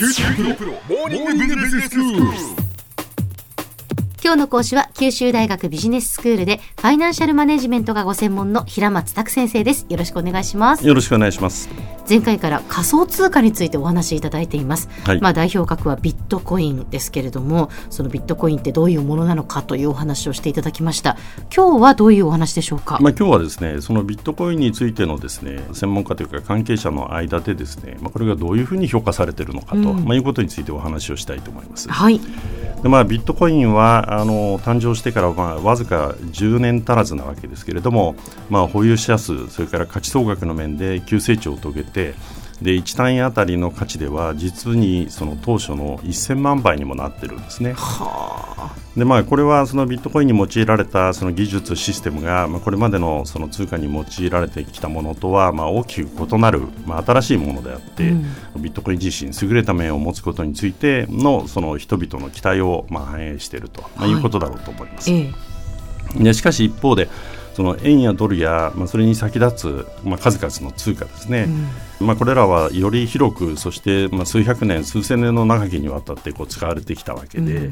九州大学モーニングビジネススクール。今日の講師は九州大学ビジネススクールでファイナンシャルマネジメントがご専門の平松卓先生ですよろしくお願いしますよろしくお願いします。前回から仮想通貨についてお話しいただいています、はい。まあ代表格はビットコインですけれどもそのビットコインってどういうものなのかというお話をしていただきました。今日はどういうお話でしょうか、まあ今日はですね、そのビットコインについてのですね、専門家というか関係者の間でですね、まあこれがどういうふうに評価されているのかと、うん。まあいうことについてお話をしたいと思います。はい。でまあビットコインはあの誕生してからまあわずか10年足らずなわけですけれども、まあ保有者数それから価値総額の面で急成長を遂げて。で1単位あたりの価値では実にその当初の1000万倍にもなってるんですね。でまあ、これはそのビットコインに用いられたその技術、システムが、まあ、これまでのその通貨に用いられてきたものとは、まあ、大きく異なる、まあ、新しいものであって、ビットコイン自身優れた面を持つことについてのその人々の期待をまあ反映していると、まあ、はいいうことだろうと思います。ええでしかし一方でその円やドルや、まあ、それに先立つ、まあ、数々の通貨ですね、まあ、これらはより広くそして、まあ、数百年数千年の長きにわたってこう使われてきたわけで,、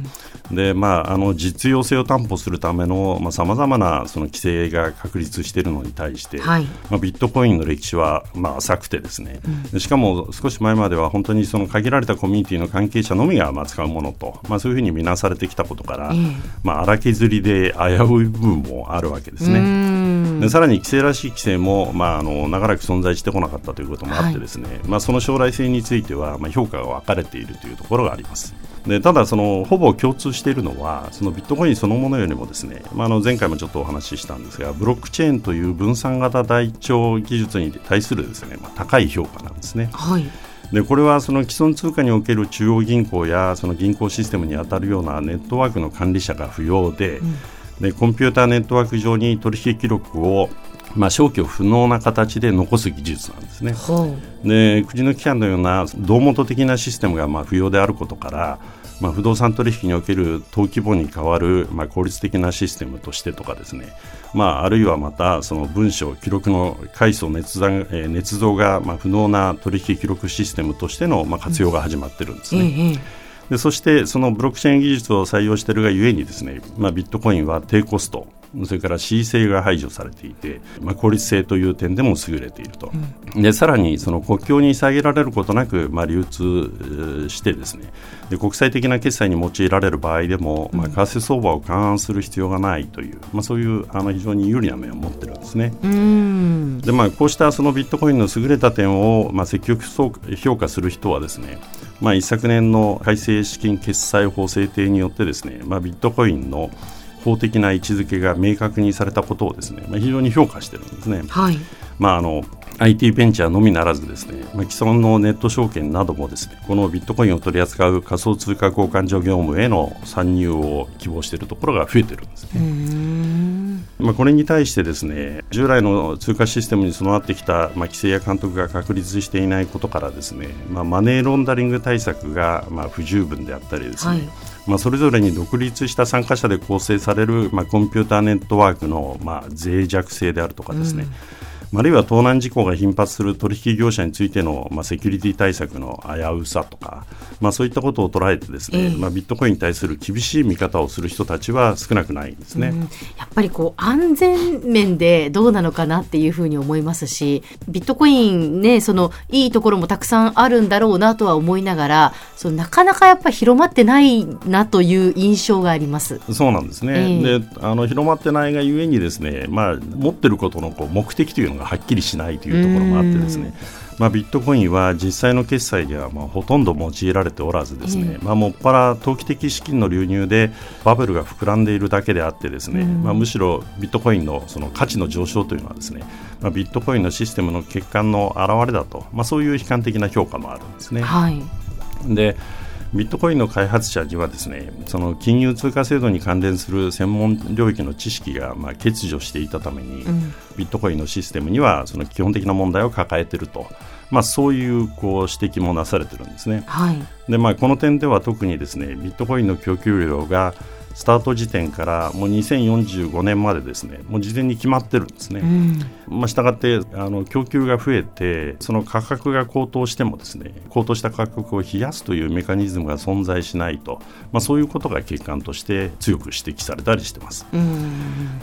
でまあ、あの実用性を担保するためのさまざ、まなその規制が確立しているのに対して、はい。まあ、ビットコインの歴史はまあ浅くてですね、でしかも少し前までは本当にその限られたコミュニティの関係者のみがまあ使うものと、まあ、そういうふうに見なされてきたことから、ええ。まあ、荒削りで危うい部分もあるわけですね。うんでさらに規制らしい規制も、まあ、あの長らく存在してこなかったということもあってですね、まあ、その将来性については、まあ、評価が分かれているというところがあります。でただその、ほぼ共通しているのはそのビットコインそのものよりもですね、まあ、あの前回もちょっとお話ししたんですがブロックチェーンという分散型台帳技術に対するですね、まあ、高い評価なんですね。はいでこれはその既存通貨における中央銀行やその銀行システムに当たるようなネットワークの管理者が不要で,、でコンピューターネットワーク上に取引記録をまあ、消去不能な形で残す技術なんですね。で国の機関のような胴元的なシステムがまあ不要であることから、まあ、不動産取引における登記簿に代わる、まあ、効率的なシステムとしてとかですね、まあ、あるいはまたその文書記録の階層捏造,、えー捏造がまあ不能な取引記録システムとしてのまあ活用が始まってるんですね。ええええでそしてそのブロックチェーン技術を採用しているがゆえにですね、まあ、ビットコインは低コストそれから恣意性が排除されていて、まあ、効率性という点でも優れていると、でさらにその国境に遮られることなく、まあ、流通えーしてですねで国際的な決済に用いられる場合でも、まあ、為替相場を勘案する必要がないという、まあ、そういうあの非常に有利な面を持ってるんですね。うん。でまあ、こうしたそのビットコインの優れた点を、まあ、積極評価する人はですね、まあ、一昨年の改正資金決済法制定によってですね、まあ、ビットコインの法的な位置づけが明確にされたことをですね、まあ、非常に評価してるんですね。はいまあ、あの IT ベンチャーのみならずですね、まあ、既存のネット証券などもですねこのビットコインを取り扱う仮想通貨交換所業務への参入を希望しているところが増えてるんですね。まあ、これに対してですね従来の通貨システムに備わってきた、まあ、規制や監督が確立していないことからですね、まあ、マネーロンダリング対策がまあ不十分であったりですね、はい。まあ、それぞれに独立した参加者で構成される、まあ、コンピューターネットワークの、まあ、脆弱性であるとかですね、まああるいは盗難事項が頻発する取引業者についての、まあ、セキュリティ対策の危うさとか、まあ、そういったことを捉えてですね、ええまあ、ビットコインに対する厳しい見方をする人たちは少なくないんですね。うんやっぱりこう安全面でどうなのかなっていうふうに思いますしビットコインねそのいいところもたくさんあるんだろうなとは思いながらそのなかなかやっぱり広まってないなという印象があります。そうなんですね、ええであの広まってないがゆえにですね、まあ、持ってることのこう目的というのがはっきりしないというところもあってですね、まあ、ビットコインは実際の決済ではまあほとんど用いられておらずですね、まあ、もっぱら投機的資金の流入でバブルが膨らんでいるだけであってですね、まあ、むしろビットコインのその価値の上昇というのはですね、まあ、ビットコインのシステムの欠陥の表れだと、まあ、そういう悲観的な評価もあるんですね。はい。でビットコインの開発者にはですねその金融通貨制度に関連する専門領域の知識がまあ欠如していたために、ん。ビットコインのシステムにはその基本的な問題を抱えていると、まあ、そういうこう指摘もなされてるんですね。はい。でまあ、この点では特にですねビットコインの供給量がスタート時点からもう2045年までですねもう事前に決まってるんですね。まあ、したがってあの供給が増えてその価格が高騰してもですね高騰した価格を冷やすというメカニズムが存在しないと、まあ、そういうことが欠陥として強く指摘されたりしてます。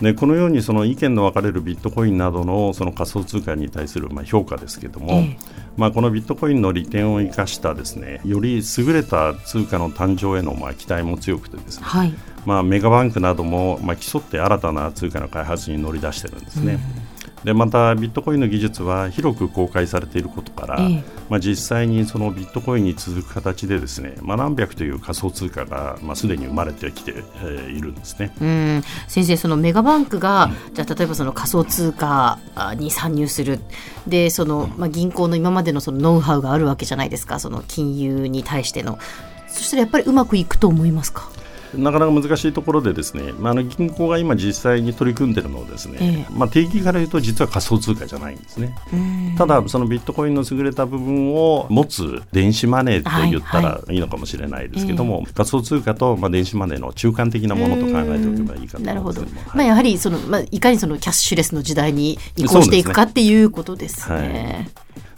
でこのようにその意見の分かれるビットコインなどのその仮想通貨に対するまあ評価ですけども、ええ、まあ、このビットコインの利点を生かしたですねより優れた通貨の誕生へのまあ期待も強くてですね、はい、まあ、メガバンクなどもまあ競って新たな通貨の開発に乗り出してるんですね。うん。でまたビットコインの技術は広く公開されていることから、ええ、まあ、実際にそのビットコインに続く形でですね、まあ、何百という仮想通貨が、まあ、すでに生まれてきて、えー、いるんですね。うん。先生、そのメガバンクが、うん、じゃ例えばその仮想通貨に参入する。でその、まあ、銀行の今までのそのノウハウがあるわけじゃないですか。その金融に対しての。そしたらやっぱりうまくいくと思いますか？なかなか難しいところでですね、まあ、あの銀行が今実際に取り組んでいるのはですね、えまあ、定義から言うと実は仮想通貨じゃないんですね。ただそのビットコインの優れた部分を持つ電子マネーと言ったらいい。のかもしれないですけども、はいはい、仮想通貨とまあ電子マネーの中間的なものと考えておけばいいかと思いますはい、まあ、やはりその、まあ、いかにそのキャッシュレスの時代に移行していくかっていうことですね。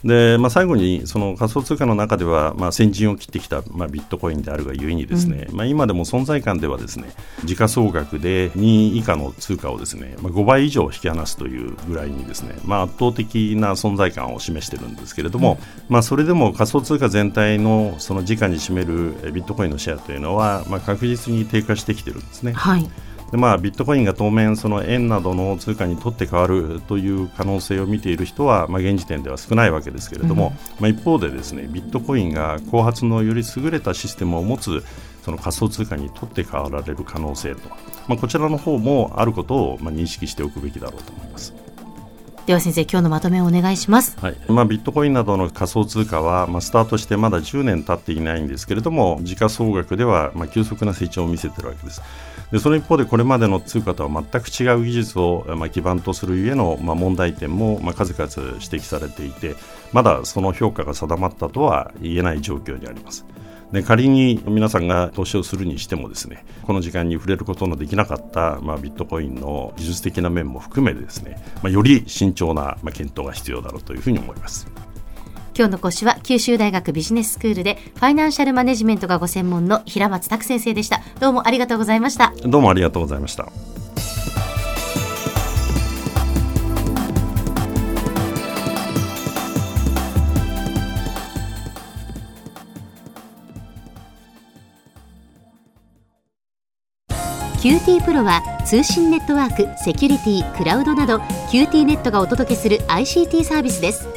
で、まあ、最後にその仮想通貨の中では、まあ、先陣を切ってきた、まあ、ビットコインであるがゆえにですね、うん、まあ、今でも存在感ではですね時価総額で2位以下の通貨をですね、まあ、5倍以上引き離すというぐらいにですね、まあ、圧倒的な存在感を示しているんですけれども、うん、まあ、それでも仮想通貨全体のその時価に占めるビットコインのシェアというのは、まあ、確実に低下してきているんですね。はいでまあ、ビットコインが当面その円などの通貨にとって変わるという可能性を見ている人は、まあ、現時点では少ないわけですけれども、うん、まあ、一方でですねビットコインが後発のより優れたシステムを持つその仮想通貨にとって変わられる可能性と、まあ、こちらの方もあることをまあ認識しておくべきだろうと思います。では先生今日のまとめをお願いします、はい。まあ、ビットコインなどの仮想通貨は、まあ、スタートしてまだ10年経っていないんですけれども時価総額では、まあ、急速な成長を見せているわけですでその一方でこれまでの通貨とは全く違う技術を、まあ、基盤とするゆえの、まあ、問題点も、まあ、数々指摘されていてまだその評価が定まったとは言えない状況にありますで仮に皆さんが投資をするにしてもですねこの時間に触れることのできなかった、まあ、ビットコインの技術的な面も含めてですね、まあ、より慎重な、まあ、検討が必要だろうというふうに思います。今日の講師は九州大学ビジネススクールでファイナンシャルマネジメントがご専門の平松卓先生でした。どうもありがとうございました。どうもありがとうございました。 QT PROは通信ネットワーク、セキュリティ、クラウドなど QT ネットがお届けする ICT サービスです